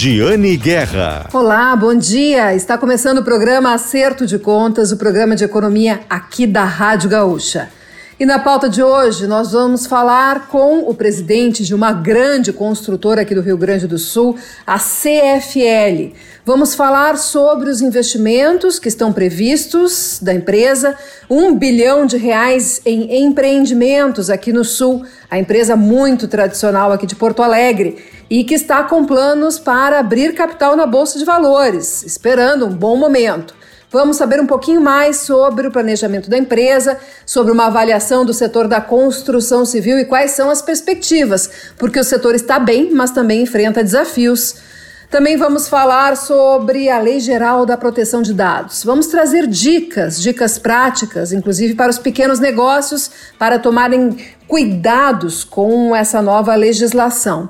Giane Guerra. Olá, bom dia. Está começando o programa Acerto de Contas, o programa de economia aqui da Rádio Gaúcha. E na pauta de hoje nós vamos falar com o presidente de uma grande construtora aqui do Rio Grande do Sul, a CFL. Vamos falar sobre os investimentos que estão previstos da empresa, um bilhão de reais em empreendimentos aqui no Sul, a empresa muito tradicional aqui de Porto Alegre e que está com planos para abrir capital na Bolsa de Valores, esperando um bom momento. Vamos saber um pouquinho mais sobre o planejamento da empresa, sobre uma avaliação do setor da construção civil e quais são as perspectivas, porque o setor está bem, mas também enfrenta desafios. Também vamos falar sobre a Lei Geral da Proteção de Dados. Vamos trazer dicas, dicas práticas, inclusive para os pequenos negócios, para tomarem cuidados com essa nova legislação.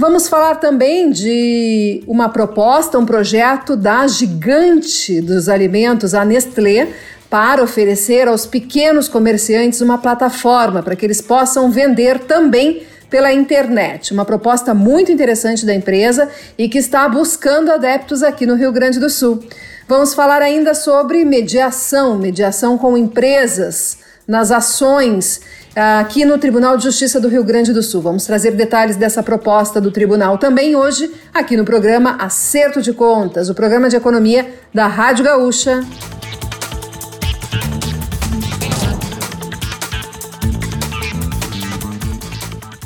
Vamos falar também de uma proposta, um projeto da gigante dos alimentos, a Nestlé, para oferecer aos pequenos comerciantes uma plataforma para que eles possam vender também pela internet. Uma proposta muito interessante da empresa e que está buscando adeptos aqui no Rio Grande do Sul. Vamos falar ainda sobre mediação, mediação com empresas nas ações aqui no Tribunal de Justiça do Rio Grande do Sul. Vamos trazer detalhes dessa proposta do tribunal também hoje, aqui no programa Acerto de Contas, o programa de economia da Rádio Gaúcha.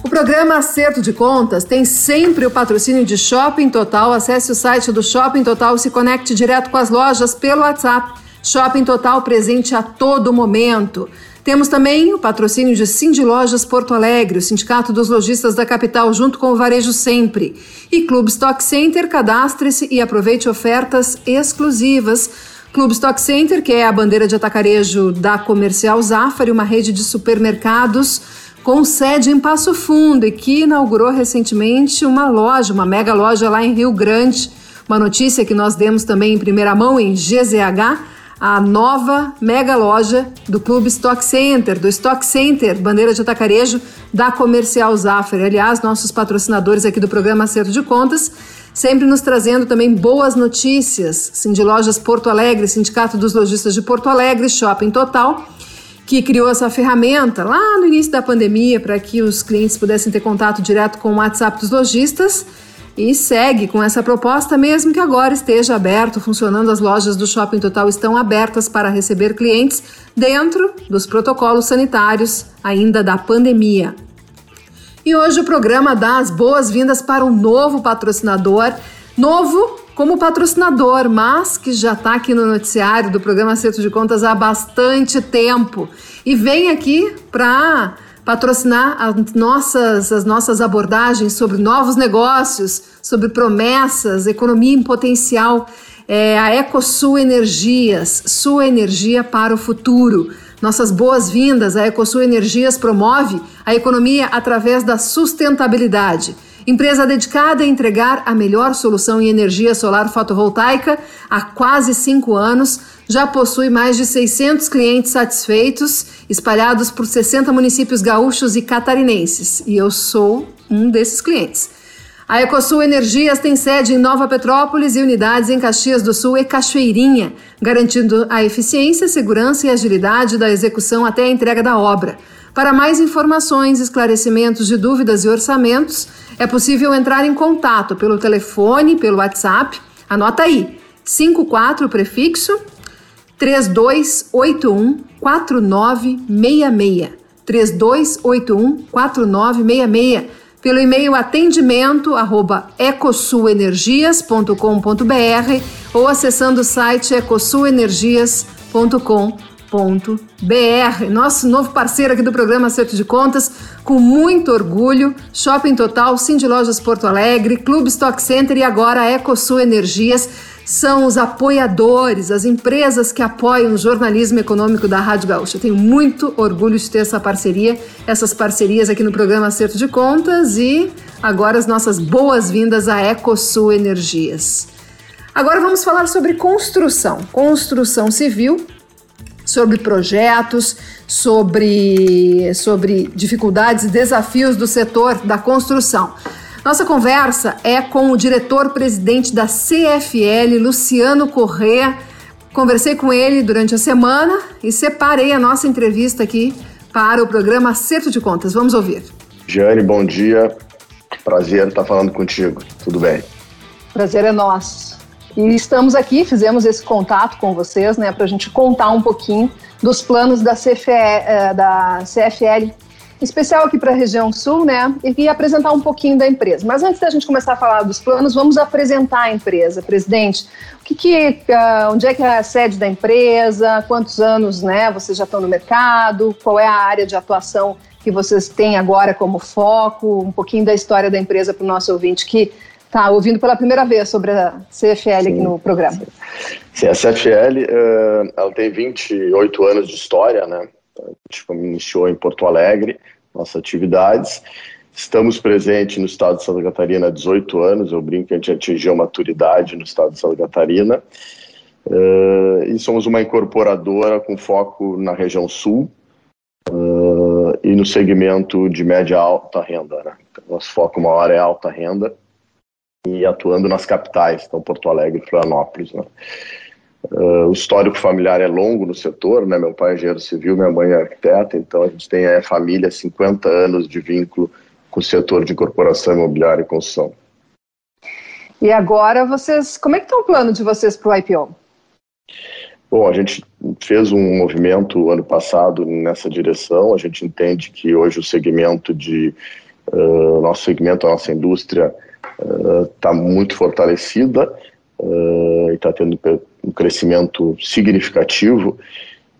O programa Acerto de Contas tem sempre o patrocínio de Shopping Total. Acesse o site do Shopping Total e se conecte direto com as lojas pelo WhatsApp. Shopping Total presente a todo momento. Temos também o patrocínio de Cindy Lojas Porto Alegre, o Sindicato dos Lojistas da capital, junto com o Varejo Sempre. E Clube Stock Center, cadastre-se e aproveite ofertas exclusivas. Clube Stock Center, que é a bandeira de atacarejo da Comercial Zafari, uma rede de supermercados com sede em Passo Fundo e que inaugurou recentemente uma loja, uma mega loja lá em Rio Grande. Uma notícia que nós demos também em primeira mão em GZH a nova mega loja do Clube Stock Center, do Stock Center, bandeira de atacarejo da Comercial Zafari. Aliás, nossos patrocinadores aqui do programa Acerto de Contas, sempre nos trazendo também boas notícias. Cindy Lojas Porto Alegre, Sindicato dos Lojistas de Porto Alegre, Shopping Total, que criou essa ferramenta lá no início da pandemia para que os clientes pudessem ter contato direto com o WhatsApp dos lojistas e segue com essa proposta, mesmo que agora esteja aberto, funcionando, as lojas do Shopping Total estão abertas para receber clientes dentro dos protocolos sanitários ainda da pandemia. E hoje o programa dá as boas-vindas para um novo patrocinador, novo como patrocinador, mas que já está aqui no noticiário do programa Acerto de Contas há bastante tempo e vem aqui para patrocinar as nossas, as nossas abordagens sobre novos negócios, sobre promessas, economia em potencial, é a EcoSul Energias, sua energia para o futuro. Nossas boas-vindas, a EcoSul Energias promove a economia através da sustentabilidade. Empresa dedicada a entregar a melhor solução em energia solar fotovoltaica há quase cinco anos, já possui mais de 600 clientes satisfeitos, espalhados por 60 municípios gaúchos e catarinenses. E eu sou um desses clientes. A Ecosul Energias tem sede em Nova Petrópolis e unidades em Caxias do Sul e Cachoeirinha, garantindo a eficiência, segurança e agilidade da execução até a entrega da obra. Para mais informações, esclarecimentos de dúvidas e orçamentos, é possível entrar em contato pelo telefone, pelo WhatsApp. Anota aí: 54 prefixo 3281 4966. 3281 4966. Pelo e-mail atendimento arroba ecosulenergias.com.br ou acessando o site ecosulenergias.com.br br nosso novo parceiro aqui do programa Acerto de Contas, com muito orgulho, Shopping Total, Cindy Lojas Porto Alegre, Clube Stock Center e agora Ecosul Energias são os apoiadores, as empresas que apoiam o jornalismo econômico da Rádio Gaúcha. Tenho muito orgulho de ter essa parceria, essas parcerias aqui no programa Acerto de Contas e agora as nossas boas-vindas à Ecosul Energias. Agora vamos falar sobre construção, construção civil sobre projetos, sobre, sobre dificuldades e desafios do setor da construção. Nossa conversa é com o diretor-presidente da CFL, Luciano Correa. Conversei com ele durante a semana e separei a nossa entrevista aqui para o programa Acerto de Contas. Vamos ouvir. Jane, bom dia. Prazer estar falando contigo. Tudo bem? Prazer é nosso. E estamos aqui, fizemos esse contato com vocês, né, para a gente contar um pouquinho dos planos da, CFE, eh, da CFL especial aqui para a região sul, né? E apresentar um pouquinho da empresa. Mas antes da gente começar a falar dos planos, vamos apresentar a empresa, presidente. O que, que uh, onde é que é a sede da empresa? Quantos anos, né? Vocês já estão no mercado? Qual é a área de atuação que vocês têm agora como foco? Um pouquinho da história da empresa para o nosso ouvinte que está ouvindo pela primeira vez sobre a CFL sim, aqui no programa. Sim, a CFL uh, ela tem 28 anos de história, né? A gente iniciou em Porto Alegre nossas atividades. Estamos presentes no estado de Santa Catarina há 18 anos, eu brinco que a gente atingiu a maturidade no estado de Santa Catarina. Uh, e somos uma incorporadora com foco na região sul uh, e no segmento de média alta renda. Né? Então, nosso foco maior é alta renda e atuando nas capitais, então Porto Alegre e Florianópolis. Né? Uh, o histórico familiar é longo no setor, né? Meu pai é engenheiro civil, minha mãe é arquiteta, então a gente tem a família 50 anos de vínculo com o setor de incorporação imobiliária e construção. E agora vocês, como é que está o plano de vocês para o IPO? Bom, a gente fez um movimento ano passado nessa direção. A gente entende que hoje o segmento de uh, nosso segmento, a nossa indústria está muito fortalecida uh, e está tendo um crescimento significativo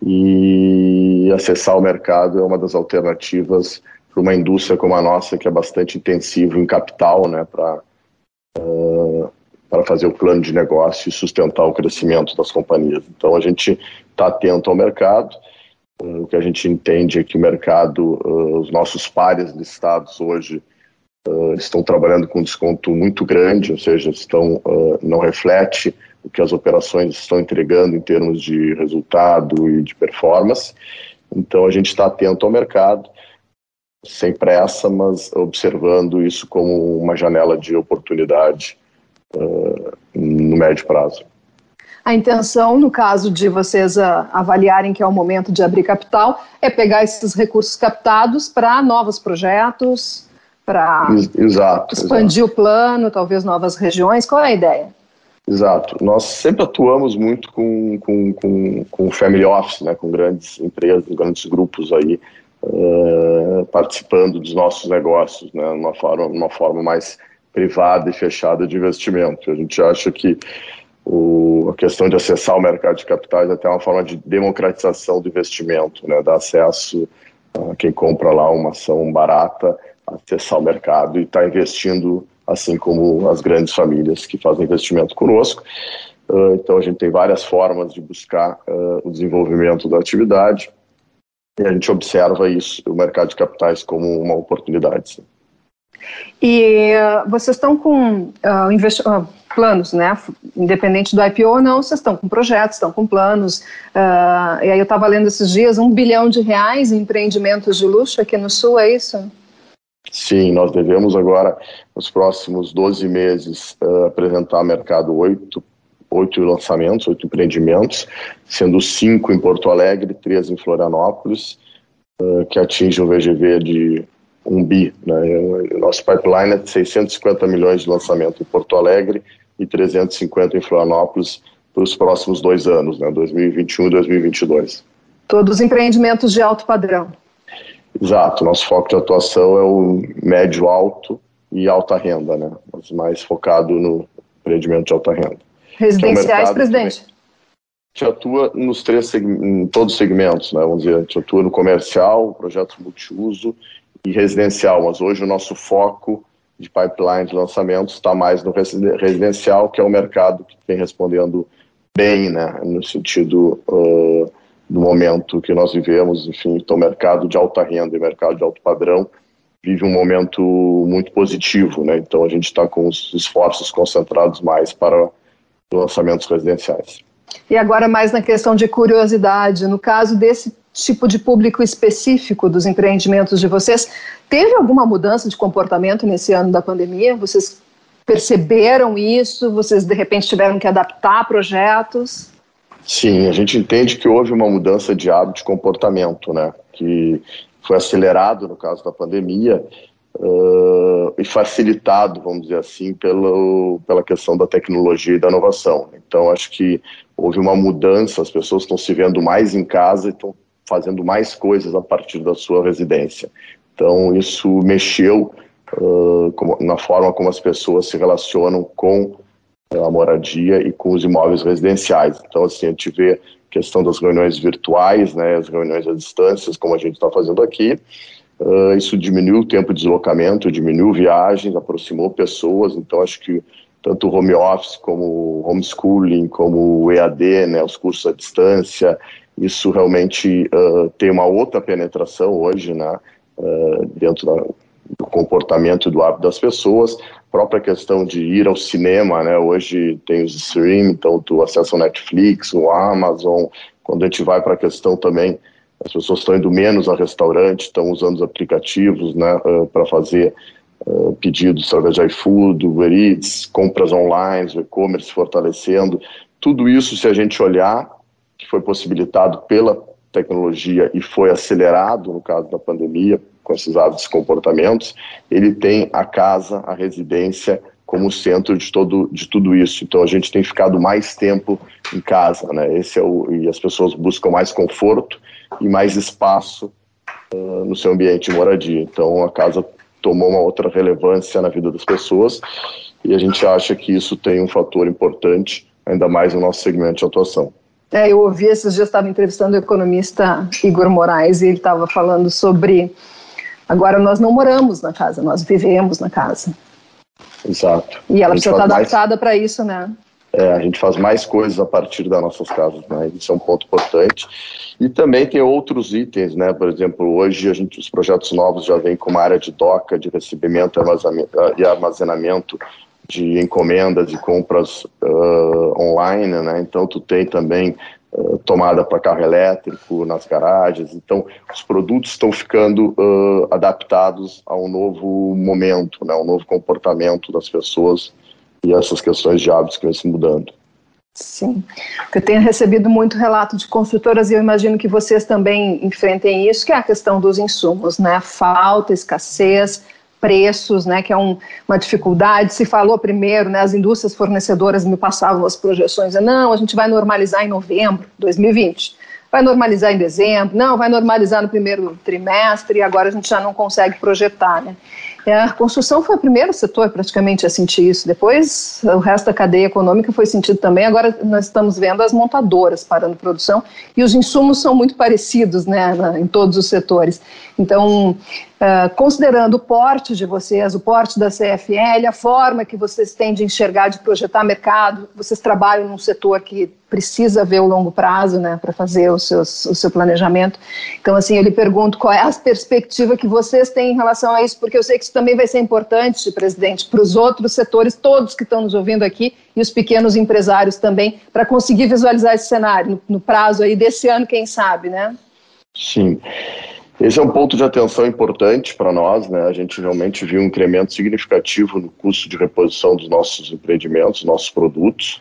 e acessar o mercado é uma das alternativas para uma indústria como a nossa, que é bastante intensiva em capital, né, para uh, para fazer o plano de negócio e sustentar o crescimento das companhias. Então a gente está atento ao mercado. Uh, o que a gente entende é que o mercado, uh, os nossos pares listados hoje estão trabalhando com desconto muito grande, ou seja, estão não reflete o que as operações estão entregando em termos de resultado e de performance. Então a gente está atento ao mercado, sem pressa, mas observando isso como uma janela de oportunidade uh, no médio prazo. A intenção, no caso de vocês uh, avaliarem que é o momento de abrir capital, é pegar esses recursos captados para novos projetos, para expandir exato. o plano, talvez novas regiões. Qual é a ideia? Exato. Nós sempre atuamos muito com, com, com, com family office, né, com grandes empresas, grandes grupos aí uh, participando dos nossos negócios, né, uma forma, uma forma mais privada e fechada de investimento. A gente acha que o, a questão de acessar o mercado de capitais é até uma forma de democratização do investimento, né, dar acesso a quem compra lá uma ação barata, acessar o mercado e estar tá investindo assim como as grandes famílias que fazem investimento conosco. Uh, então, a gente tem várias formas de buscar uh, o desenvolvimento da atividade e a gente observa isso, o mercado de capitais, como uma oportunidade. Sim. E uh, vocês estão com planos, né? Independente do IPO ou não, vocês estão com projetos, estão com planos. e aí eu estava lendo esses dias um bilhão de reais em empreendimentos de luxo aqui no Sul, é isso? Sim, nós devemos agora, nos próximos 12 meses, uh, apresentar ao mercado oito, oito lançamentos, oito empreendimentos, sendo cinco em Porto Alegre, três em Florianópolis, uh, que atingem um VGV de um bi. Né? Nosso pipeline é de 650 milhões de lançamento em Porto Alegre e 350 em Florianópolis para os próximos dois anos, né? 2021 e 2022. Todos empreendimentos de alto padrão. Exato, nosso foco de atuação é o médio alto e alta renda, né? Mas mais focado no empreendimento de alta renda. Residenciais, é presidente? A gente atua nos três em todos os segmentos, né? Vamos dizer, a gente atua no comercial, projetos multiuso e residencial, mas hoje o nosso foco de pipeline de lançamentos está mais no residencial, que é o mercado que vem respondendo bem, né? No sentido uh, do momento que nós vivemos, enfim, então mercado de alta renda e mercado de alto padrão vive um momento muito positivo, né? Então a gente está com os esforços concentrados mais para lançamentos residenciais. E agora mais na questão de curiosidade, no caso desse tipo de público específico dos empreendimentos de vocês. Teve alguma mudança de comportamento nesse ano da pandemia? Vocês perceberam isso? Vocês de repente tiveram que adaptar projetos? Sim, a gente entende que houve uma mudança de hábito de comportamento, né? Que foi acelerado no caso da pandemia uh, e facilitado, vamos dizer assim, pelo, pela questão da tecnologia e da inovação. Então, acho que houve uma mudança, as pessoas estão se vendo mais em casa e estão fazendo mais coisas a partir da sua residência. Então, isso mexeu uh, como, na forma como as pessoas se relacionam com a moradia e com os imóveis residenciais. Então, assim, a gente vê a questão das reuniões virtuais, né, as reuniões à distância, como a gente está fazendo aqui. Uh, isso diminuiu o tempo de deslocamento, diminuiu viagens, aproximou pessoas. Então, acho que tanto o home office como o homeschooling, como o EAD, né, os cursos à distância, isso realmente uh, tem uma outra penetração hoje, né, uh, dentro da, do comportamento do hábito das pessoas. Própria questão de ir ao cinema, né, hoje tem os streaming, então tu acessa o Netflix, o Amazon. Quando a gente vai para a questão também, as pessoas estão indo menos a restaurante, estão usando os aplicativos, né, uh, para fazer Uh, pedidos através de iFood, Uber Eats, compras online, o e-commerce fortalecendo. Tudo isso, se a gente olhar, que foi possibilitado pela tecnologia e foi acelerado no caso da pandemia, com esses hábitos e comportamentos, ele tem a casa, a residência como centro de, todo, de tudo isso. Então a gente tem ficado mais tempo em casa, né? Esse é o, e as pessoas buscam mais conforto e mais espaço uh, no seu ambiente de moradia. Então a casa tomou uma outra relevância na vida das pessoas e a gente acha que isso tem um fator importante, ainda mais no nosso segmento de atuação. É, eu ouvi esses dias, estava entrevistando o economista Igor Moraes e ele estava falando sobre agora nós não moramos na casa, nós vivemos na casa. Exato. E ela precisa estar adaptada mais... para isso, né? É, a gente faz mais coisas a partir das nossas casas, né? Isso é um ponto importante. E também tem outros itens, né? Por exemplo, hoje a gente, os projetos novos já vêm com uma área de doca, de recebimento e armazenamento de encomendas e compras uh, online, né? Então tu tem também uh, tomada para carro elétrico nas garagens. Então os produtos estão ficando uh, adaptados a um novo momento, né? Um novo comportamento das pessoas e essas questões de hábitos que vêm se mudando. Sim, eu tenho recebido muito relato de construtoras e eu imagino que vocês também enfrentem isso, que é a questão dos insumos, né? Falta, escassez, preços, né, que é um, uma dificuldade. Se falou primeiro, né, as indústrias fornecedoras me passavam as projeções, não, a gente vai normalizar em novembro de 2020, vai normalizar em dezembro, não, vai normalizar no primeiro trimestre e agora a gente já não consegue projetar, né. É, a construção foi o primeiro setor praticamente a sentir isso. Depois, o resto da cadeia econômica foi sentido também. Agora, nós estamos vendo as montadoras parando produção e os insumos são muito parecidos né, em todos os setores. Então, Uh, considerando o porte de vocês, o porte da CFL, a forma que vocês têm de enxergar, de projetar mercado, vocês trabalham num setor que precisa ver o longo prazo, né, para fazer os seus, o seu planejamento. Então, assim, eu lhe pergunto qual é a perspectiva que vocês têm em relação a isso, porque eu sei que isso também vai ser importante, presidente, para os outros setores, todos que estão nos ouvindo aqui, e os pequenos empresários também, para conseguir visualizar esse cenário no, no prazo aí desse ano, quem sabe, né? Sim. Esse é um ponto de atenção importante para nós, né? A gente realmente viu um incremento significativo no custo de reposição dos nossos empreendimentos, nossos produtos,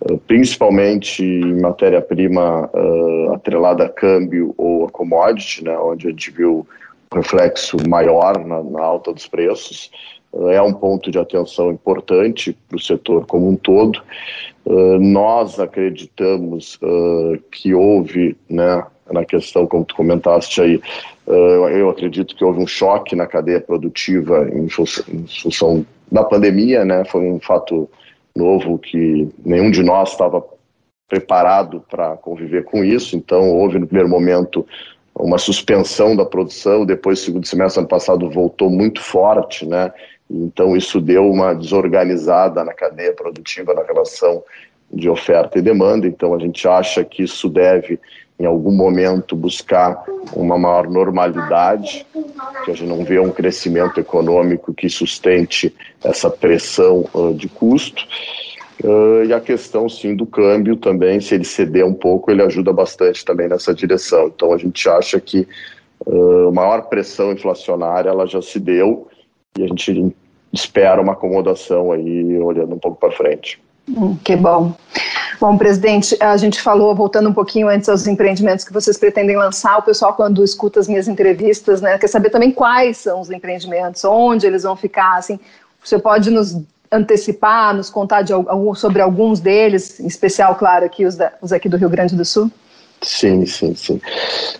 uh, principalmente em matéria-prima uh, atrelada a câmbio ou a commodity, né? Onde a gente viu um reflexo maior na, na alta dos preços. Uh, é um ponto de atenção importante para o setor como um todo. nós acreditamos que houve, né? Na questão, como tu comentaste aí, uh, eu acredito que houve um choque na cadeia produtiva em função da pandemia, né? Foi um fato novo que nenhum de nós estava preparado para conviver com isso. Então, houve no primeiro momento uma suspensão da produção, depois, segundo semestre ano passado, voltou muito forte, né? Então, isso deu uma desorganizada na cadeia produtiva na relação de oferta e demanda. Então, a gente acha que isso deve em algum momento buscar uma maior normalidade, que a gente não vê um crescimento econômico que sustente essa pressão uh, de custo. Uh, e a questão, sim, do câmbio também, se ele ceder um pouco, ele ajuda bastante também nessa direção. Então, a gente acha que uh, maior pressão inflacionária ela já se deu e a gente espera uma acomodação aí, olhando um pouco para frente. Hum, que bom. Bom, presidente, a gente falou, voltando um pouquinho antes aos empreendimentos que vocês pretendem lançar, o pessoal quando escuta as minhas entrevistas, né, quer saber também quais são os empreendimentos, onde eles vão ficar, assim, você pode nos antecipar, nos contar de, sobre alguns deles, em especial, claro, aqui os, da, os aqui do Rio Grande do Sul? Sim, sim, sim.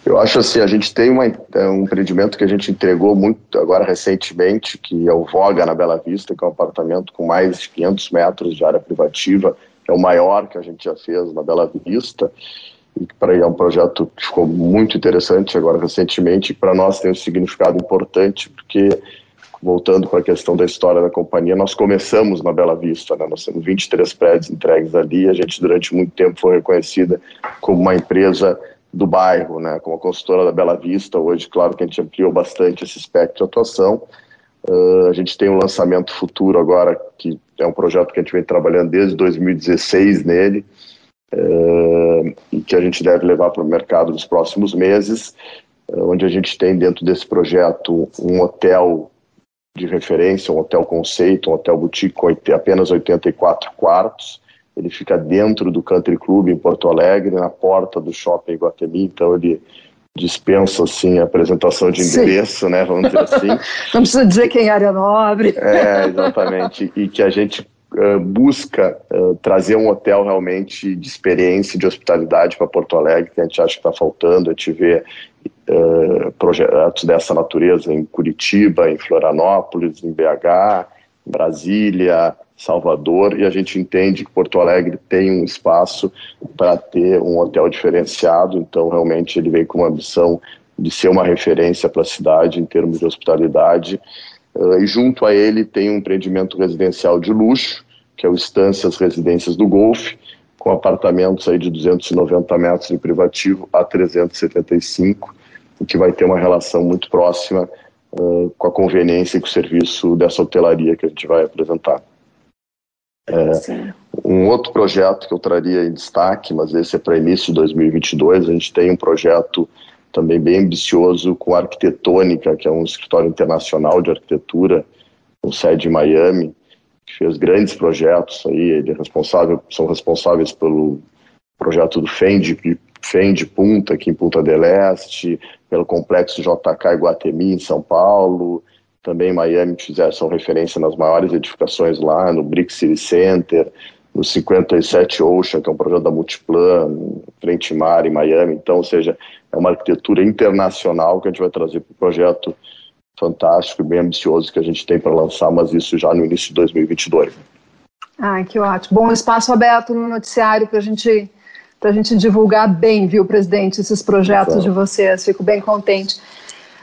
Eu acho assim, a gente tem uma, é um empreendimento que a gente entregou muito agora recentemente, que é o Voga na Bela Vista, que é um apartamento com mais de 500 metros de área privativa, é o maior que a gente já fez na Bela Vista, e para é um projeto que ficou muito interessante agora recentemente, para nós tem um significado importante, porque voltando para a questão da história da companhia, nós começamos na Bela Vista, né? nós temos 23 prédios entregues ali, a gente durante muito tempo foi reconhecida como uma empresa do bairro, né, como a consultora da Bela Vista, hoje, claro que a gente ampliou bastante esse espectro de atuação, uh, a gente tem um lançamento futuro agora, que é um projeto que a gente vem trabalhando desde 2016 nele, uh, e que a gente deve levar para o mercado nos próximos meses, uh, onde a gente tem dentro desse projeto um hotel de referência, um hotel conceito, um hotel boutique com apenas 84 quartos. Ele fica dentro do Country Club em Porto Alegre, na porta do Shopping Guatemi, então ele dispensa assim a apresentação de endereço, Sim. né, vamos dizer assim. Não precisa dizer quem é área nobre. É, exatamente. E que a gente uh, busca uh, trazer um hotel realmente de experiência, de hospitalidade para Porto Alegre, que a gente acha que está faltando, a gente vê uh, projetos dessa natureza em Curitiba, em Florianópolis, em BH, em Brasília, Salvador, e a gente entende que Porto Alegre tem um espaço para ter um hotel diferenciado, então realmente ele vem com uma ambição de ser uma referência para a cidade em termos de hospitalidade. Uh, e junto a ele tem um empreendimento residencial de luxo, que é o Estâncias Residências do Golfe, com apartamentos aí de 290 metros de privativo a 375, o que vai ter uma relação muito próxima uh, com a conveniência e com o serviço dessa hotelaria que a gente vai apresentar. É, um outro projeto que eu traria em destaque, mas esse é para início de 2022, a gente tem um projeto também bem ambicioso com a Arquitetônica, que é um escritório internacional de arquitetura, com sede em Miami, que fez grandes projetos aí, ele é responsável, são responsáveis pelo projeto do FEND, FEND Punta, aqui em Punta del Este, pelo complexo JK Iguatemi, em São Paulo, também Miami, fizeram, são referência nas maiores edificações lá, no Brick City Center, no 57 Ocean, que é um projeto da Multiplan, frente mar em Miami, então, ou seja, é uma arquitetura internacional que a gente vai trazer para o projeto fantástico e bem ambicioso que a gente tem para lançar, mas isso já no início de 2022. Ah, que ótimo. Bom espaço aberto no noticiário para gente, a gente divulgar bem, viu, presidente, esses projetos Exato. de vocês. Fico bem contente.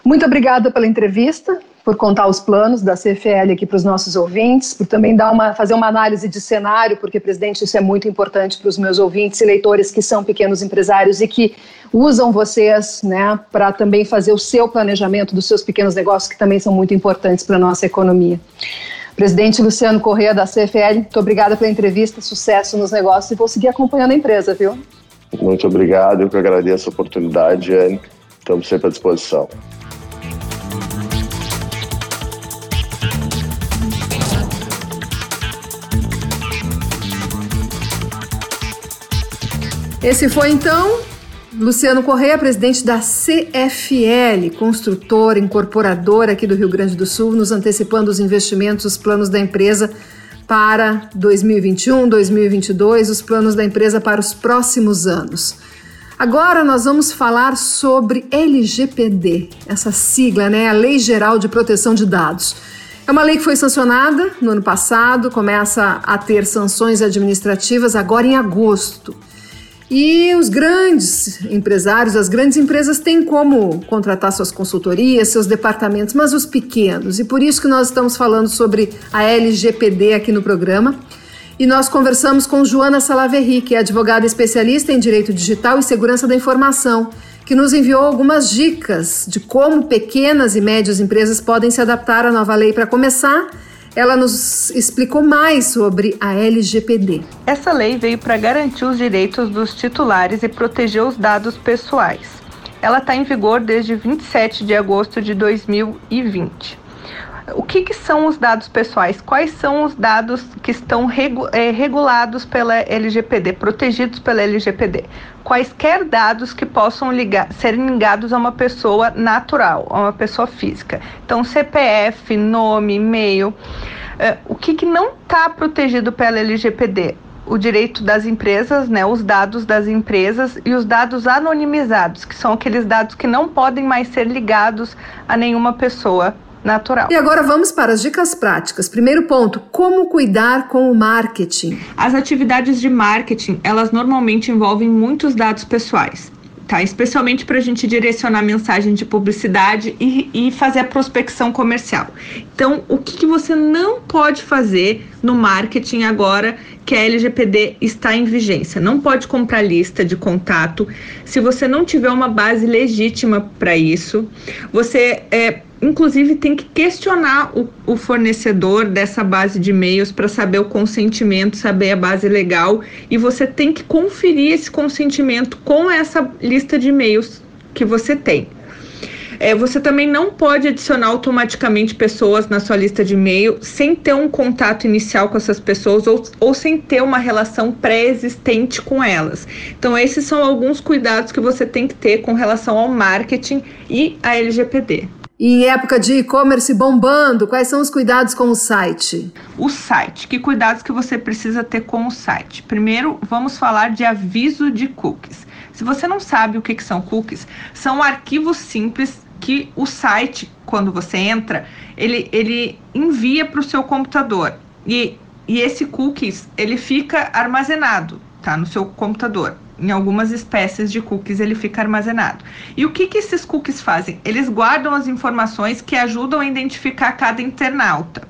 Muito obrigada pela entrevista por contar os planos da CFL aqui para os nossos ouvintes, por também dar uma, fazer uma análise de cenário, porque, presidente, isso é muito importante para os meus ouvintes e leitores que são pequenos empresários e que usam vocês né, para também fazer o seu planejamento dos seus pequenos negócios, que também são muito importantes para a nossa economia. Presidente Luciano Correia, da CFL, muito obrigada pela entrevista, sucesso nos negócios e vou seguir acompanhando a empresa, viu? Muito obrigado, eu que agradeço a oportunidade, Anne. Estamos sempre à disposição. Esse foi então Luciano Correia, presidente da CFL, construtora, incorporadora aqui do Rio Grande do Sul, nos antecipando os investimentos, os planos da empresa para 2021, 2022, os planos da empresa para os próximos anos. Agora nós vamos falar sobre LGPD, essa sigla, né, a Lei Geral de Proteção de Dados. É uma lei que foi sancionada no ano passado, começa a ter sanções administrativas agora em agosto. E os grandes empresários, as grandes empresas têm como contratar suas consultorias, seus departamentos, mas os pequenos. E por isso que nós estamos falando sobre a LGPD aqui no programa. E nós conversamos com Joana Salaverri, que é advogada especialista em direito digital e segurança da informação, que nos enviou algumas dicas de como pequenas e médias empresas podem se adaptar à nova lei para começar ela nos explicou mais sobre a LGPD. Essa lei veio para garantir os direitos dos titulares e proteger os dados pessoais. Ela está em vigor desde 27 de agosto de 2020. O que, que, são os dados pessoais? Quais são os dados que estão regu é, regulados pela LGPD, protegidos pela LGPD? Quaisquer dados que possam ligar, ligados a uma pessoa natural, a uma pessoa física. Então, CPF, nome, e-mail. É, o que, que não está protegido pela LGPD? o direito das empresas, né, os dados das empresas e os dados anonimizados, que são aqueles dados que não podem mais ser ligados a nenhuma pessoa natural. E agora vamos para as dicas práticas. Primeiro ponto, como cuidar com o marketing? As atividades de marketing, elas normalmente envolvem muitos dados pessoais tá? Especialmente para a gente direcionar mensagem de publicidade e, e, fazer a prospecção comercial. Então, o que, que você não pode fazer no marketing agora que a LGPD está em vigência? Não pode comprar lista de contato se você não tiver uma base legítima para isso. Você é, inclusive tem que questionar o, o fornecedor dessa base de e-mails para saber o consentimento, saber a base legal e você tem que conferir esse consentimento com essa lista de e-mails que você tem. É, você também não pode adicionar automaticamente pessoas na sua lista de e-mail sem ter um contato inicial com essas pessoas ou, ou sem ter uma relação pré-existente com elas. Então, esses são alguns cuidados que você tem que ter com relação ao marketing e à LGPD. Em época de e-commerce bombando, quais são os cuidados com o site? O site. Que cuidados que você precisa ter com o site? Primeiro, vamos falar de aviso de cookies. Se você não sabe o que, que são cookies, são arquivos simples que o site, quando você entra, ele, ele envia para o seu computador. E, e esse cookies, ele fica armazenado, tá? No seu computador em algumas espécies de cookies ele fica armazenado. E o que, que esses cookies fazem? Eles guardam as informações que ajudam a identificar cada internauta.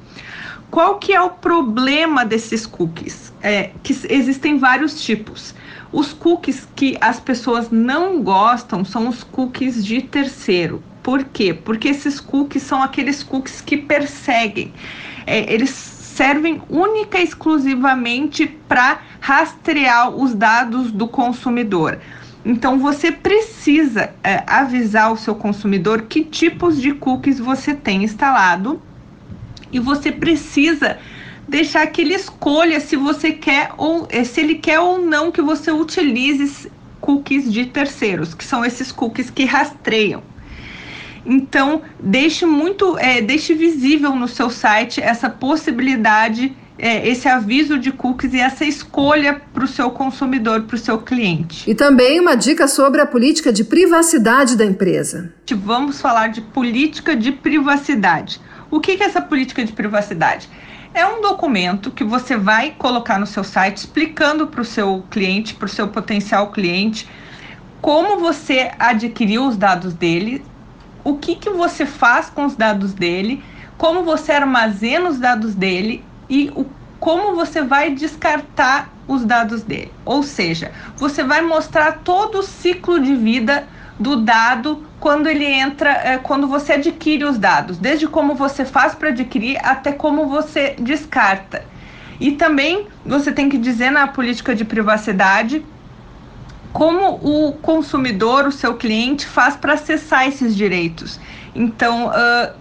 Qual que é o problema desses cookies? É que existem vários tipos. Os cookies que as pessoas não gostam são os cookies de terceiro. Por quê? Porque esses cookies são aqueles cookies que perseguem. É, eles servem única e exclusivamente para rastrear os dados do consumidor. Então você precisa é, avisar o seu consumidor que tipos de cookies você tem instalado e você precisa deixar que ele escolha se você quer ou é, se ele quer ou não que você utilize cookies de terceiros, que são esses cookies que rastreiam. Então, deixe muito, é, deixe visível no seu site essa possibilidade, é, esse aviso de cookies e essa escolha para o seu consumidor, para o seu cliente. E também uma dica sobre a política de privacidade da empresa. Vamos falar de política de privacidade. O que é essa política de privacidade? É um documento que você vai colocar no seu site explicando para o seu cliente, para o seu potencial cliente, como você adquiriu os dados dele, o que, que você faz com os dados dele, como você armazena os dados dele e o, como você vai descartar os dados dele. Ou seja, você vai mostrar todo o ciclo de vida do dado quando ele entra, é, quando você adquire os dados, desde como você faz para adquirir até como você descarta. E também você tem que dizer na política de privacidade como o consumidor, o seu cliente, faz para acessar esses direitos. Então, uh,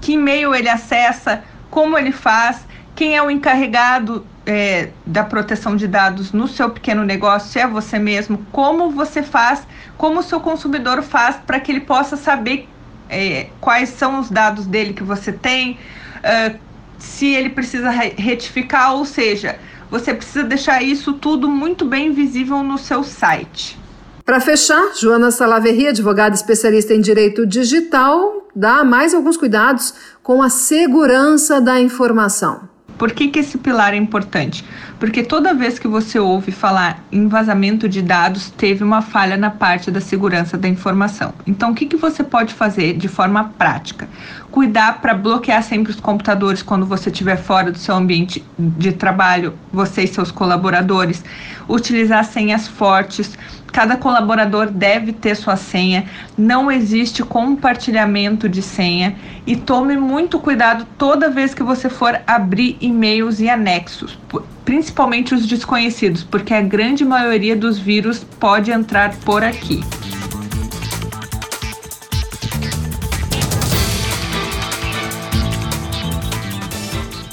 que e-mail ele acessa, como ele faz, quem é o encarregado é, da proteção de dados no seu pequeno negócio, se é você mesmo, como você faz, como o seu consumidor faz para que ele possa saber é, quais são os dados dele que você tem, uh, se ele precisa retificar, ou seja, você precisa deixar isso tudo muito bem visível no seu site. Para fechar, Joana Salaverri, advogada especialista em direito digital, dá mais alguns cuidados com a segurança da informação. Por que, que esse pilar é importante? Porque toda vez que você ouve falar em vazamento de dados, teve uma falha na parte da segurança da informação. Então, o que, que você pode fazer de forma prática? Cuidar para bloquear sempre os computadores quando você estiver fora do seu ambiente de trabalho, você e seus colaboradores. Utilizar senhas fortes, Cada colaborador deve ter sua senha, não existe compartilhamento de senha e tome muito cuidado toda vez que você for abrir e-mails e anexos, principalmente os desconhecidos, porque a grande maioria dos vírus pode entrar por aqui.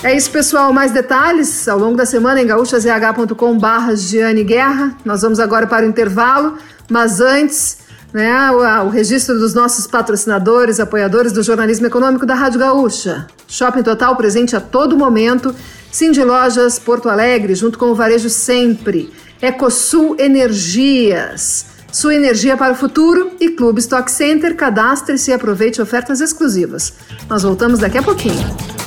É isso, pessoal. Mais detalhes ao longo da semana em gaúchazh.com barra Giane Guerra. Nós vamos agora para o intervalo, mas antes, né, o, o, registro dos nossos patrocinadores, apoiadores do jornalismo econômico da Rádio Gaúcha. Shopping Total presente a todo momento. Cindy Lojas Porto Alegre, junto com o Varejo Sempre. Ecosul Energias. Sua energia para o futuro e Clube Stock Center. Cadastre-se e aproveite ofertas exclusivas. Nós voltamos daqui a pouquinho.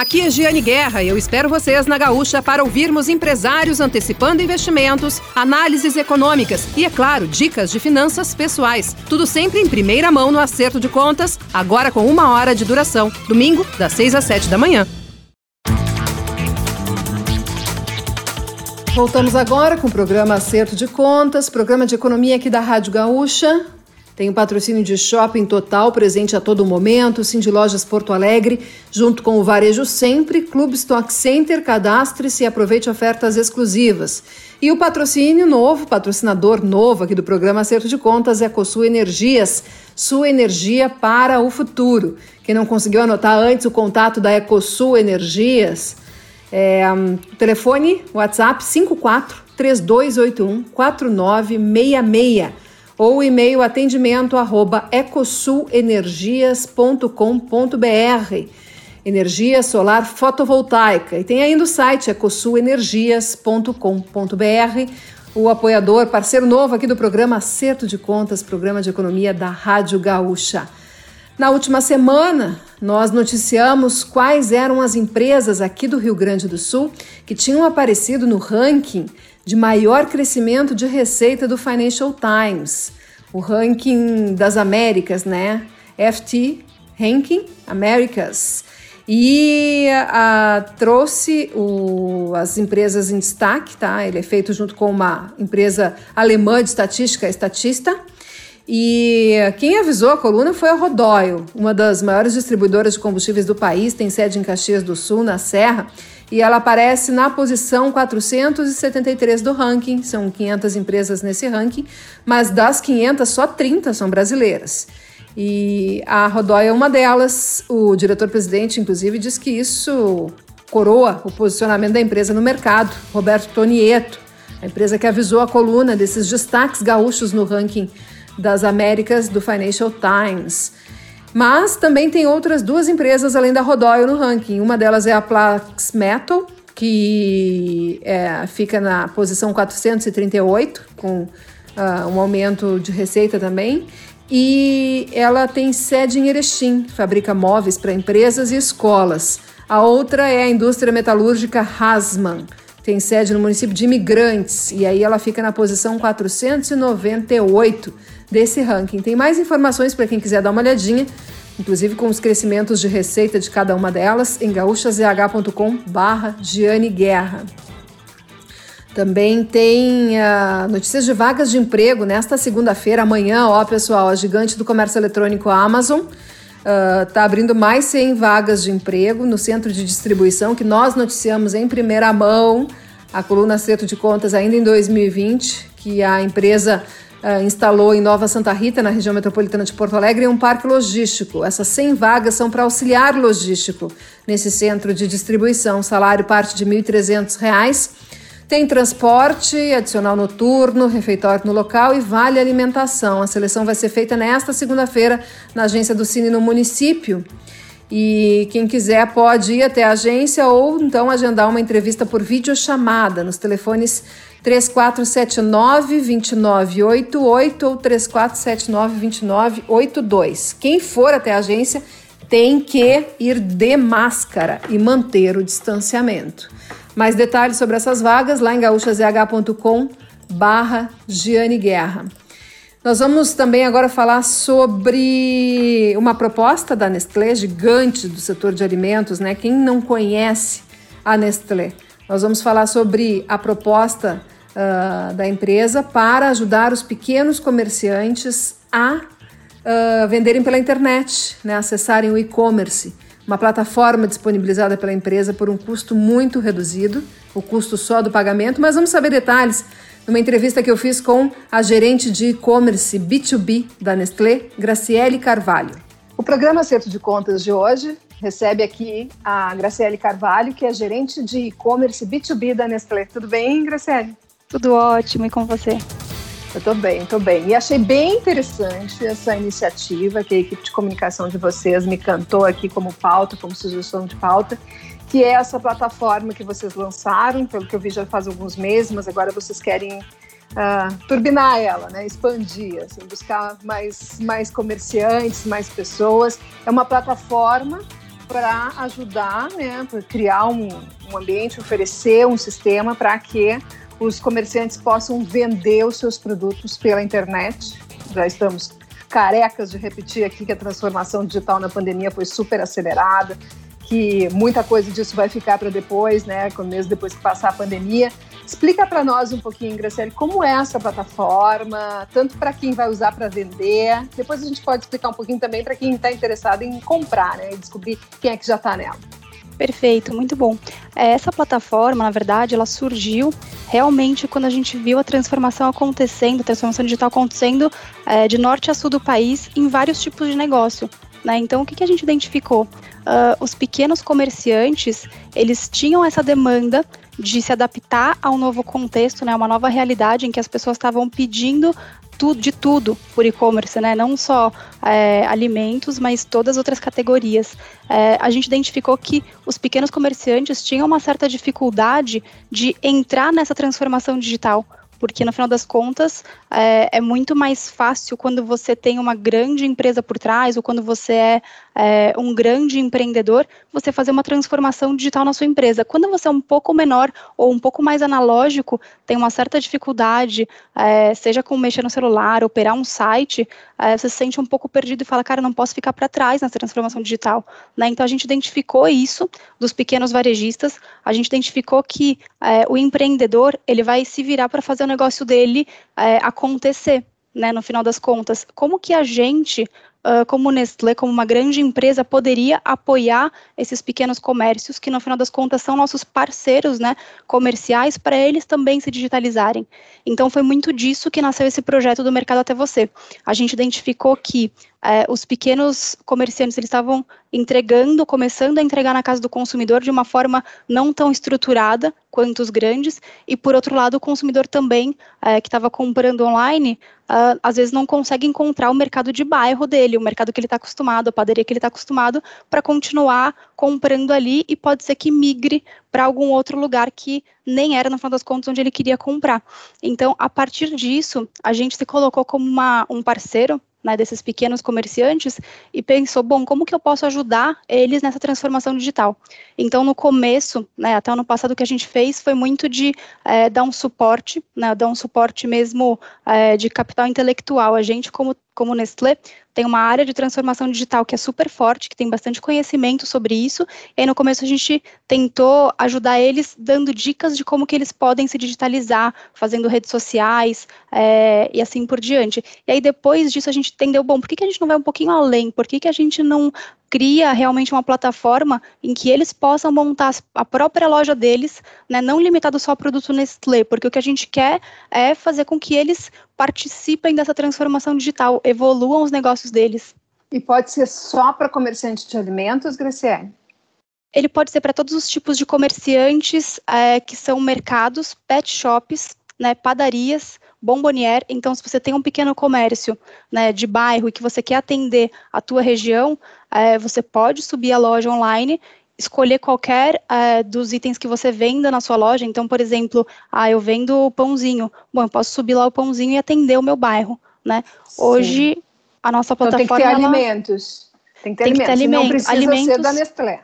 Aqui é Giane Guerra e eu espero vocês na Gaúcha para ouvirmos empresários antecipando investimentos, análises econômicas e, é claro, dicas de finanças pessoais. Tudo sempre em primeira mão no acerto de contas, agora com uma hora de duração. Domingo, das 6 às 7 da manhã. Voltamos agora com o programa Acerto de Contas, programa de economia aqui da Rádio Gaúcha. Tem o patrocínio de Shopping Total, presente a todo momento, Cindy Lojas Porto Alegre, junto com o Varejo Sempre, Clube Stock Center, cadastre-se e aproveite ofertas exclusivas. E o patrocínio novo, patrocinador novo aqui do programa Acerto de Contas, é Cosul Energias, sua energia para o futuro. Quem não conseguiu anotar antes o contato da Ecosul Energias, é, um, telefone WhatsApp 54 3281 4966 ou e-mail atendimento arroba ecosulenergias.com.br. Energia solar fotovoltaica. E tem ainda o site ecosulenergias.com.br. O apoiador, parceiro novo aqui do programa Acerto de Contas, programa de economia da Rádio Gaúcha. Na última semana, nós noticiamos quais eram as empresas aqui do Rio Grande do Sul que tinham aparecido no ranking de maior crescimento de receita do Financial Times, o ranking das Américas, né? FT Ranking Americas. E trouxe o, as empresas em destaque, tá? Ele é feito junto com uma empresa alemã de estatística, Estatista. E quem avisou a coluna foi a Rodóio, uma das maiores distribuidoras de combustíveis do país, tem sede em Caxias do Sul, na Serra, e ela aparece na posição 473 do ranking. São 500 empresas nesse ranking, mas das 500, só 30 são brasileiras. E a Rodóia é uma delas. O diretor-presidente, inclusive, diz que isso coroa o posicionamento da empresa no mercado. Roberto Tonieto, a empresa que avisou a coluna desses destaques gaúchos no ranking das Américas do Financial Times. Mas também tem outras duas empresas além da Rodóio no ranking. Uma delas é a Plax Metal, que é, fica na posição 438, com uh, um aumento de receita também. E ela tem sede em Erechim, fabrica móveis para empresas e escolas. A outra é a indústria metalúrgica Hasman, tem sede no município de Imigrantes, e aí ela fica na posição 498 desse ranking. Tem mais informações para quem quiser dar uma olhadinha, inclusive com os crescimentos de receita de cada uma delas, em gaúchazh.com barra Giane Guerra. Também tem uh, notícias de vagas de emprego nesta segunda-feira, amanhã, ó pessoal, a gigante do comércio eletrônico Amazon está uh, abrindo mais 100 vagas de emprego no centro de distribuição que nós noticiamos em primeira mão, a coluna Acerto de Contas ainda em 2020, que a empresa uh, instalou em Nova Santa Rita, na região metropolitana de Porto Alegre, um parque logístico. Essas 100 vagas são para auxiliar logístico nesse centro de distribuição. O salário parte de R$ 1.300. Tem transporte, adicional noturno, refeitório no local e vale alimentação. A seleção vai ser feita nesta segunda-feira na agência do Cine no município. E quem quiser pode ir até a agência ou então agendar uma entrevista por videochamada nos telefones 3479-2988 ou 3479-2982. Quem for até a agência tem que ir de máscara e manter o distanciamento. Mais detalhes sobre essas vagas lá em gaúchazh.com barra Giane Guerra. Nós vamos também agora falar sobre uma proposta da Nestlé, gigante do setor de alimentos, né? Quem não conhece a Nestlé? Nós vamos falar sobre a proposta uh, da empresa para ajudar os pequenos comerciantes a uh, venderem pela internet, né? acessarem o e-commerce, uma plataforma disponibilizada pela empresa por um custo muito reduzido, o custo só do pagamento, mas vamos saber detalhes numa entrevista que eu fiz com a gerente de e-commerce B2B da Nestlé, Graciele Carvalho. O programa Acerto de Contas de hoje recebe aqui a Graciele Carvalho, que é gerente de e-commerce B2B da Nestlé. Tudo bem, Graciele? Tudo ótimo, e com você? Eu estou bem, estou bem. E achei bem interessante essa iniciativa que a equipe de comunicação de vocês me cantou aqui como pauta, como sugestão de pauta, que é essa plataforma que vocês lançaram, pelo que eu vi já faz alguns meses, mas agora vocês querem uh, turbinar ela, né? expandir, assim, buscar mais, mais comerciantes, mais pessoas. É uma plataforma para ajudar, né, para criar um, um ambiente, oferecer um sistema para que os comerciantes possam vender os seus produtos pela internet. Já estamos carecas de repetir aqui que a transformação digital na pandemia foi super acelerada que muita coisa disso vai ficar para depois, né, mesmo depois que passar a pandemia. Explica para nós um pouquinho, Graciele, como é essa plataforma, tanto para quem vai usar para vender, depois a gente pode explicar um pouquinho também para quem está interessado em comprar, né, e descobrir quem é que já está nela. Perfeito, muito bom. É, essa plataforma, na verdade, ela surgiu realmente quando a gente viu a transformação acontecendo, a transformação digital acontecendo é, de norte a sul do país em vários tipos de negócio. Né? Então, o que, que a gente identificou? Uh, os pequenos comerciantes, eles tinham essa demanda de se adaptar a um novo contexto, né, uma nova realidade em que as pessoas estavam pedindo tudo, de tudo por e-commerce, né? Não só é, alimentos, mas todas as outras categorias. É, a gente identificou que os pequenos comerciantes tinham uma certa dificuldade de entrar nessa transformação digital porque no final das contas é, é, muito mais fácil quando você tem uma grande empresa por trás ou quando você é, é, um grande empreendedor, você fazer uma transformação digital na sua empresa. Quando você é um pouco menor ou um pouco mais analógico, tem uma certa dificuldade, é, seja com mexer no celular, operar um site, é, você se sente um pouco perdido e fala, cara, não posso ficar para trás nessa transformação digital. Né? Então a gente identificou isso dos pequenos varejistas, a gente identificou que é, o empreendedor ele vai se virar para fazer negócio dele é, acontecer, né, no final das contas. Como que a gente, uh, como Nestlé, como uma grande empresa, poderia apoiar esses pequenos comércios, que no final das contas são nossos parceiros né, comerciais, para eles também se digitalizarem. Então, foi muito disso que nasceu esse projeto do Mercado Até Você. A gente identificou que é, os pequenos comerciantes eles estavam entregando, começando a entregar na casa do consumidor de uma forma não tão estruturada quanto os grandes, e por outro lado, o consumidor também, é, que estava comprando online, uh, às vezes não consegue encontrar o mercado de bairro dele, o mercado que ele está acostumado, a padaria que ele está acostumado, para continuar comprando ali e pode ser que migre para algum outro lugar que nem era, no final das contas, onde ele queria comprar. Então, a partir disso, a gente se colocou como uma, um parceiro né, desses pequenos comerciantes e pensou, bom, como que eu posso ajudar eles nessa transformação digital? Então, no começo, né, até ano passado, o que a gente fez foi muito de é, dar um suporte, né, dar um suporte mesmo é, de capital intelectual. A gente, como como Nestlé, tem uma área de transformação digital que é super forte, que tem bastante conhecimento sobre isso. E aí, no começo, a gente tentou ajudar eles dando dicas de como que eles podem se digitalizar, fazendo redes sociais é, e assim por diante. E aí, depois disso, a gente entendeu, bom, por que, que a gente não vai um pouquinho além? Por que, que a gente não cria realmente uma plataforma em que eles possam montar a própria loja deles, né, não limitado só ao produto Nestlé, porque o que a gente quer é fazer com que eles participem dessa transformação digital, evoluam os negócios deles. E pode ser só para comerciantes de alimentos, Graciele? Ele pode ser para todos os tipos de comerciantes é, que são mercados, pet shops, né, padarias, bombonier. Então, se você tem um pequeno comércio né, de bairro e que você quer atender a tua região, é, você pode subir a loja online escolher qualquer é, dos itens que você venda na sua loja. Então, por exemplo, ah, eu vendo pãozinho. Bom, eu posso subir lá o pãozinho e atender o meu bairro, né? Sim. Hoje, a nossa plataforma... Então, tem que ter ela... alimentos. Tem que ter tem alimentos. Que ter alimentos. Não precisa alimentos... ser da Nestlé.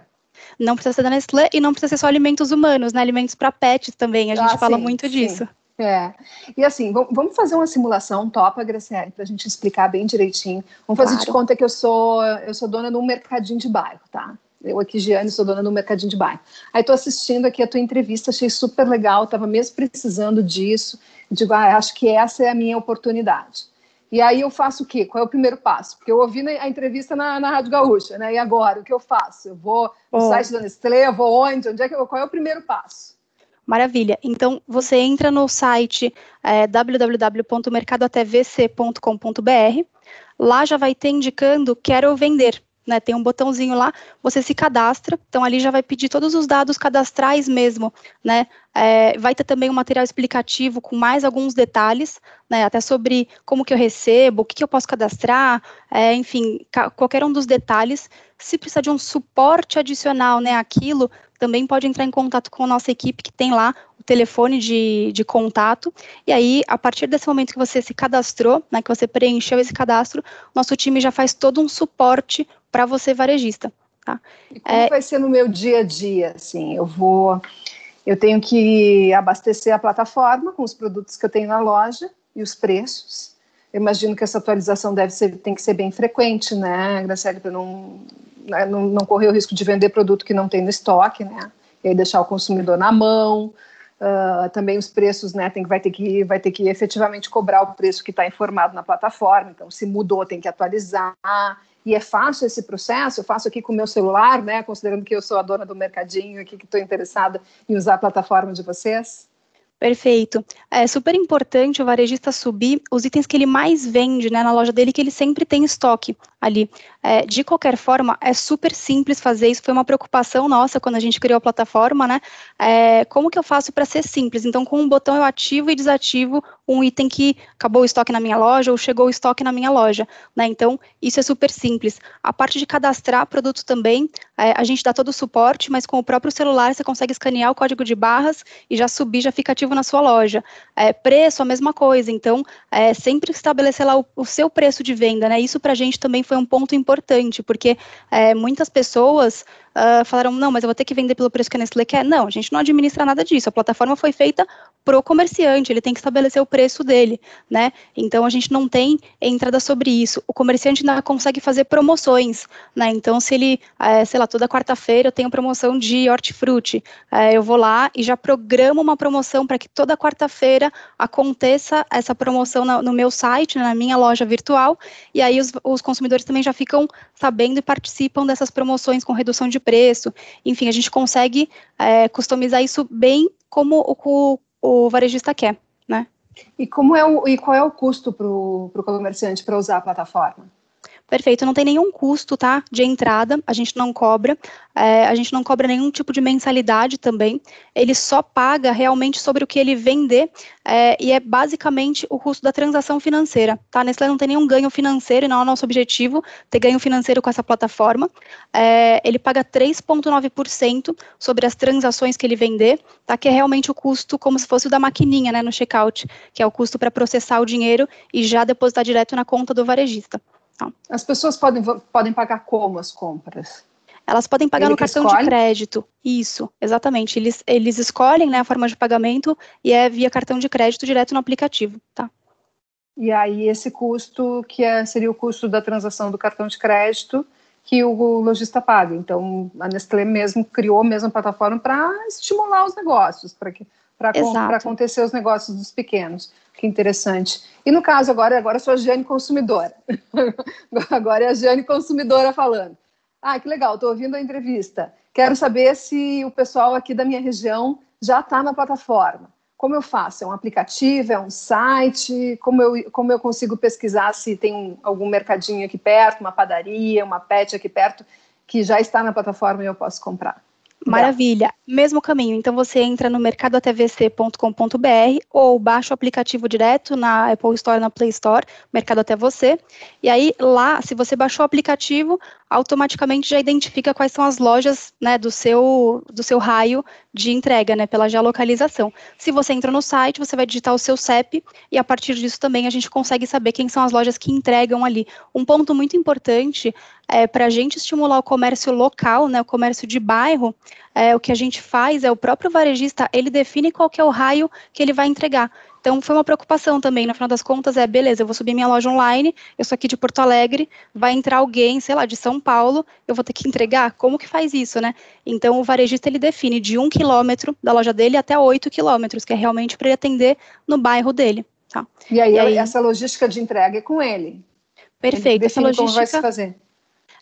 Não precisa ser da Nestlé e não precisa ser só alimentos humanos, né? Alimentos para pets também. A gente ah, fala sim, muito sim. É. E assim, vamos fazer uma simulação topa, Graciele, para a gente explicar bem direitinho. Vamos fazer claro. de conta que eu sou eu sou dona de um mercadinho de bairro, tá? Eu aqui, Giane, sou dona do mercadinho de bairro. Aí estou assistindo aqui a tua entrevista, achei super legal, estava mesmo precisando disso. Digo, ah, acho que essa é a minha oportunidade. E aí eu faço o quê? Qual é o primeiro passo? Porque eu ouvi a entrevista na, na Rádio Gaúcha, né? E agora, o que eu faço? Eu vou no site da Nestlé, eu vou onde? Onde é que eu, qual é o primeiro passo? Maravilha. Então, você entra no site é, www.mercadoatevc.com.br. Lá já vai ter indicando quero vender. Né, tem um botãozinho lá, você se cadastra, então ali já vai pedir todos os dados cadastrais mesmo, né? É, vai ter também um material explicativo com mais alguns detalhes, né, até sobre como que eu recebo, o que, que eu posso cadastrar, é, enfim, qualquer um dos detalhes. Se precisar de um suporte adicional, né, aquilo, também pode entrar em contato com a nossa equipe que tem lá o telefone de, de contato. E aí, a partir desse momento que você se cadastrou, né, que você preencheu esse cadastro, nosso time já faz todo um suporte para você varejista. Tá? E como é, vai ser no meu dia a dia? Assim, eu vou, eu tenho que abastecer a plataforma com os produtos que eu tenho na loja e os preços. Eu imagino que essa atualização deve ser, tem que ser bem frequente, né, Graciela, para não né, não, não correr o risco de vender produto que não tem no estoque, né? E aí deixar o consumidor na mão. Uh, também os preços, né, tem, vai, ter que, vai ter que efetivamente cobrar o preço que está informado na plataforma, então se mudou tem que atualizar, e é fácil esse processo, eu faço aqui com o meu celular, né, considerando que eu sou a dona do mercadinho aqui, que estou interessada em usar a plataforma de vocês? Perfeito. É super importante o varejista subir os itens que ele mais vende né, na loja dele, que ele sempre tem estoque ali. É, de qualquer forma, é super simples fazer isso. Foi uma preocupação nossa quando a gente criou a plataforma, né? É, como que eu faço para ser simples? Então, com um botão eu ativo e desativo um item que acabou o estoque na minha loja ou chegou o estoque na minha loja, né? Então, isso é super simples. A parte de cadastrar produto também, é, a gente dá todo o suporte, mas com o próprio celular você consegue escanear o código de barras e já subir, já fica ativo na sua loja. É, preço, a mesma coisa. Então, é, sempre estabelecer lá o, o seu preço de venda, né? Isso para a gente também foi um ponto importante, porque é, muitas pessoas uh, falaram, não, mas eu vou ter que vender pelo preço que a Nestlé quer. Não, a gente não administra nada disso. A plataforma foi feita pro comerciante, ele tem que estabelecer o preço dele, né? Então a gente não tem entrada sobre isso. O comerciante ainda consegue fazer promoções, né? Então se ele, é, sei lá, toda quarta-feira eu tenho promoção de hortifruti, é, eu vou lá e já programo uma promoção para que toda quarta-feira aconteça essa promoção no, no meu site, na minha loja virtual, e aí os, os consumidores também já ficam sabendo e participam dessas promoções com redução de preço. Enfim, a gente consegue é, customizar isso bem como o, o varejista quer, né? E, como é o, e qual é o custo para o comerciante para usar a plataforma? Perfeito, não tem nenhum custo, tá, de entrada, a gente não cobra, é, a gente não cobra nenhum tipo de mensalidade também, ele só paga realmente sobre o que ele vender, é, e é basicamente o custo da transação financeira, tá, Nestlé não tem nenhum ganho financeiro, e não é o nosso objetivo ter ganho financeiro com essa plataforma, é, ele paga 3,9% sobre as transações que ele vender, tá, que é realmente o custo como se fosse o da maquininha, né, no checkout, que é o custo para processar o dinheiro e já depositar direto na conta do varejista. Tá. As pessoas podem, podem pagar como as compras? Elas podem pagar Ele no cartão escolhe? de crédito. Isso, exatamente. Eles, eles escolhem né, a forma de pagamento e é via cartão de crédito direto no aplicativo, tá? E aí esse custo, que é, seria o custo da transação do cartão de crédito, que o lojista paga. Então, a Nestlé mesmo criou a plataforma para estimular os negócios, para que para acontecer os negócios dos pequenos. Que interessante. E no caso agora, agora eu sou a Jane consumidora. agora é a Jane consumidora falando. Ah, que legal, estou ouvindo a entrevista. Quero saber se o pessoal aqui da minha região já está na plataforma. Como eu faço? É um aplicativo? É um site? Como eu, como eu consigo pesquisar se tem um, algum mercadinho aqui perto, uma padaria, uma pet aqui perto, que já está na plataforma e eu posso comprar? Maravilha. Mesmo caminho. Então você entra no mercadoatvc.com.br ou baixa o aplicativo direto na Apple Store, na Play Store, Mercado Até Você. E aí lá, se você baixou o aplicativo, automaticamente já identifica quais são as lojas né, do, seu, do seu raio de entrega, né, pela geolocalização. Se você entra no site, você vai digitar o seu CEP e a partir disso também a gente consegue saber quem são as lojas que entregam ali. Um ponto muito importante é, para a gente estimular o comércio local, né, o comércio de bairro, é, o que a gente faz é o próprio varejista, ele define qual que é o raio que ele vai entregar. Então, foi uma preocupação também, no final das contas, é, beleza, eu vou subir minha loja online, eu sou aqui de Porto Alegre, vai entrar alguém, sei lá, de São Paulo, eu vou ter que entregar? Como que faz isso, né? Então, o varejista, ele define de um quilômetro da loja dele até oito quilômetros, que é realmente para ele atender no bairro dele, tá? E aí, e aí, essa logística de entrega é com ele? Perfeito. Ele essa logística... como vai se fazer.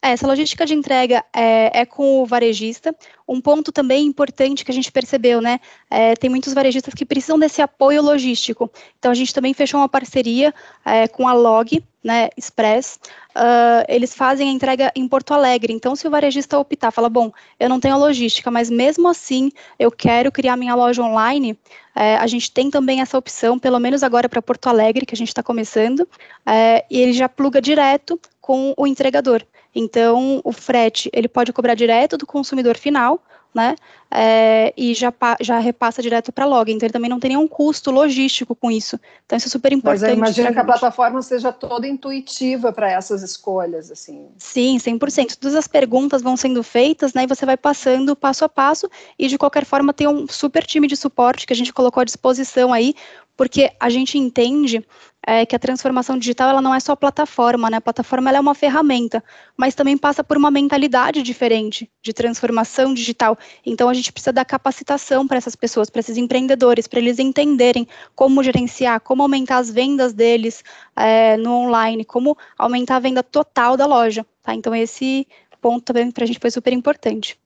É, essa logística de entrega é, é, com o varejista. Um ponto também importante que a gente percebeu, né? É, tem muitos varejistas que precisam desse apoio logístico. Então a gente também fechou uma parceria é, com a Log, né, Express. Uh, eles fazem a entrega em Porto Alegre. Então, se o varejista optar, fala, bom, eu não tenho logística, mas mesmo assim eu quero criar minha loja online, é, a gente tem também essa opção, pelo menos agora para Porto Alegre, que a gente está começando, é, e ele já pluga direto com o entregador. Então, o frete ele pode cobrar direto do consumidor final, né? É, e já, já repassa direto para a log. Então, ele também não tem nenhum custo logístico com isso. Então, isso é super importante. Mas imagina que a plataforma seja toda intuitiva para essas escolhas, assim. Sim, 100%. Todas as perguntas vão sendo feitas, né? E você vai passando passo a passo. E, de qualquer forma, tem um super time de suporte que a gente colocou à disposição aí, porque a gente entende é, que a transformação digital ela não é só plataforma, né? A plataforma é uma ferramenta, mas também passa por uma mentalidade diferente de transformação digital. Então a gente precisa dar capacitação para essas pessoas, para esses empreendedores, para eles entenderem como gerenciar, como aumentar as vendas deles é, no online, como aumentar a venda total da loja. Tá? Então esse ponto também para a gente foi super importante.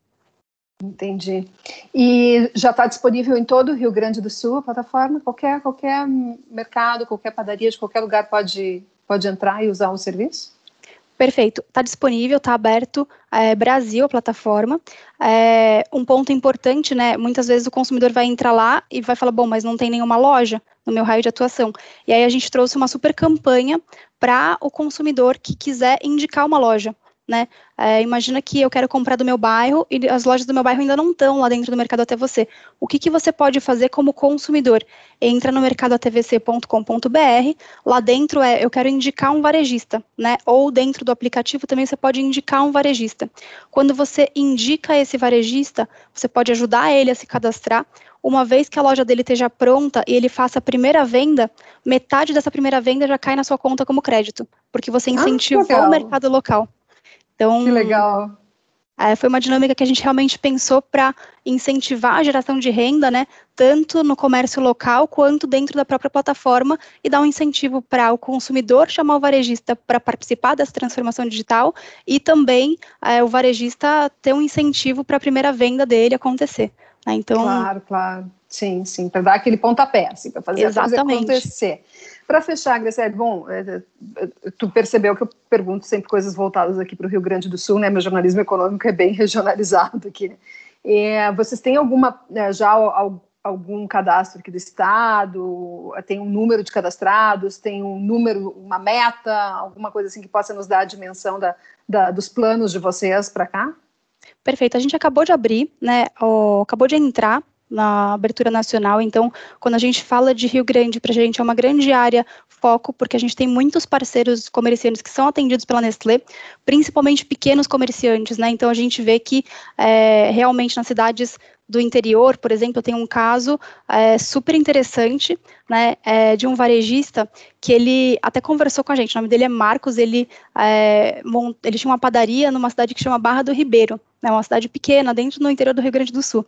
Entendi. E já está disponível em todo o Rio Grande do Sul a plataforma? Qualquer, qualquer mercado, qualquer padaria de qualquer lugar pode, pode entrar e usar o serviço? Perfeito. Está disponível, está aberto é, Brasil a plataforma. É, um ponto importante, né? Muitas vezes o consumidor vai entrar lá e vai falar, bom, mas não tem nenhuma loja no meu raio de atuação. E aí a gente trouxe uma super campanha para o consumidor que quiser indicar uma loja né? É, imagina que eu quero comprar do meu bairro e as lojas do meu bairro ainda não estão lá dentro do mercado até você. O que, que você pode fazer como consumidor? Entra no mercadoatvc.com.br, lá dentro é eu quero indicar um varejista, né? Ou dentro do aplicativo também você pode indicar um varejista. Quando você indica esse varejista, você pode ajudar ele a se cadastrar. Uma vez que a loja dele esteja pronta e ele faça a primeira venda, metade dessa primeira venda já cai na sua conta como crédito, porque você ah, incentivou ah, o mercado local. Então, que legal. É, foi uma dinâmica que a gente realmente pensou para incentivar a geração de renda, né, tanto no comércio local quanto dentro da própria plataforma e dar um incentivo para o consumidor chamar o varejista para participar dessa transformação digital e também é, o varejista ter um incentivo para a primeira venda dele acontecer. Né? Então, claro, claro. Sim, sim, para dar aquele pontapé, assim, para fazer coisa acontecer. Para fechar, Graciele, bom, é, é, tu percebeu que eu pergunto sempre coisas voltadas aqui para o Rio Grande do Sul, né? Meu jornalismo econômico é bem regionalizado aqui. Né? vocês têm alguma né, já algum cadastro aqui do estado? Tem um número de cadastrados? Tem um número, uma meta, alguma coisa assim que possa nos dar a dimensão da, da dos planos de vocês para cá? Perfeito. A gente acabou de abrir, né? acabou de entrar na abertura nacional. Então, quando a gente fala de Rio Grande, para a gente é uma grande área foco, porque a gente tem muitos parceiros comerciantes que são atendidos pela Nestlé, principalmente pequenos comerciantes, né? Então, a gente vê que é, realmente nas cidades do interior, por exemplo, eu tenho um caso é, super interessante, né, é, de um varejista que ele até conversou com a gente, o nome dele é Marcos, ele, é, mont, ele tinha uma padaria numa cidade que chama Barra do Ribeiro, né, uma cidade pequena, dentro do interior do Rio Grande do Sul,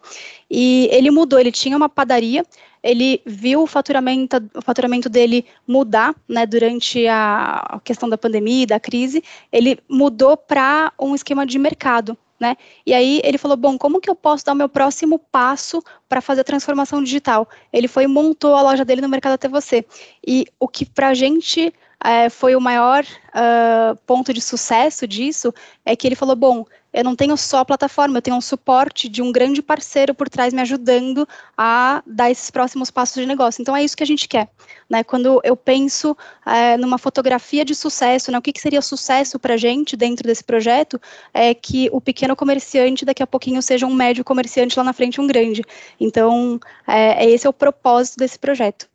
e ele mudou, ele tinha uma padaria, ele viu o faturamento, o faturamento dele mudar, né, durante a questão da pandemia, da crise, ele mudou para um esquema de mercado, né? E aí ele falou, bom, como que eu posso dar o meu próximo passo para fazer a transformação digital? Ele foi e montou a loja dele no Mercado Até Você. E o que para a gente é, foi o maior uh, ponto de sucesso disso é que ele falou, bom, eu não tenho só a plataforma, eu tenho um suporte de um grande parceiro por trás me ajudando a dar esses próximos passos de negócio. Então é isso que a gente quer. Né? Quando eu penso é, numa fotografia de sucesso, né, o que, que seria sucesso para a gente dentro desse projeto, é que o pequeno comerciante daqui a pouquinho seja um médio comerciante lá na frente um grande. Então, é, é esse é o propósito desse projeto.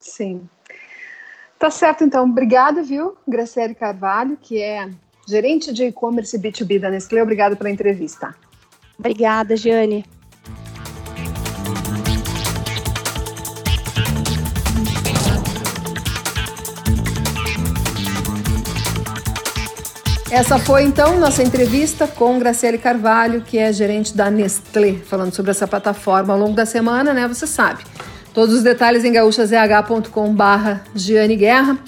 Sim. Tá certo, então. Obrigada, viu, Graciele Carvalho, que é gerente de e-commerce B2B da Nestlé. Obrigada pela entrevista. Obrigada, Giane. Essa foi então nossa entrevista com Graciele Carvalho, que é gerente da Nestlé, falando sobre essa plataforma ao longo da semana, né? Você sabe. Todos os detalhes em gaúchazh.com/barra Giane Guerra.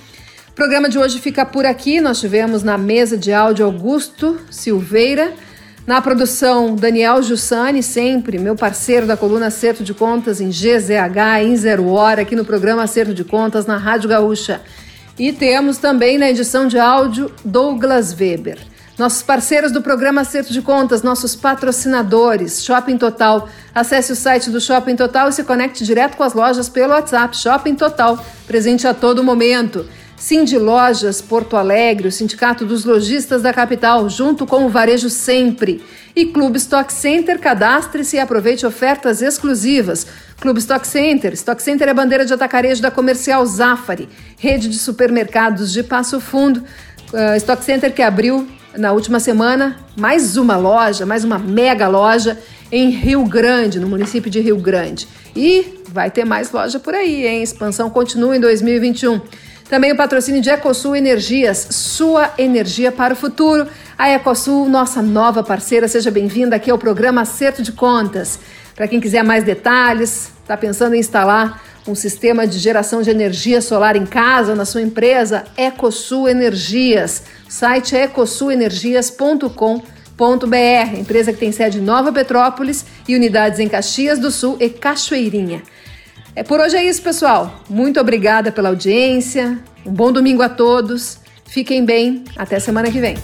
O programa de hoje fica por aqui. Nós tivemos na mesa de áudio Augusto Silveira, na produção Daniel Jussani, sempre meu parceiro da coluna Acerto de Contas em GZH, em Zero Hora, aqui no programa Acerto de Contas na Rádio Gaúcha. E temos também na edição de áudio Douglas Weber. Nossos parceiros do programa Acerto de Contas, nossos patrocinadores, Shopping Total. Acesse o site do Shopping Total e se conecte direto com as lojas pelo WhatsApp. Shopping Total, presente a todo momento. Cindy Lojas Porto Alegre, o Sindicato dos Lojistas da capital, junto com o Varejo Sempre. E Clube Stock Center, cadastre-se e aproveite ofertas exclusivas. Clube Stock Center. Stock Center é bandeira de atacarejo da comercial Zafari, rede de supermercados de Passo Fundo. Uh, Stock Center que abriu na última semana, mais uma loja, mais uma mega loja em Rio Grande, no município de Rio Grande. E vai ter mais loja por aí, hein? Expansão continua em 2021. Também o patrocínio de Ecosul Energias, sua energia para o futuro. A Ecosul, nossa nova parceira, seja bem-vinda aqui ao programa Acerto de Contas. Para quem quiser mais detalhes, está pensando em instalar um sistema de geração de energia solar em casa ou na sua empresa, Ecosul Energias. O site é ecosulenergias.com.br, empresa que tem sede em Nova Petrópolis e unidades em Caxias do Sul e Cachoeirinha. É por hoje é isso, pessoal. Muito obrigada pela audiência. Um bom domingo a todos. Fiquem bem. Até semana que vem.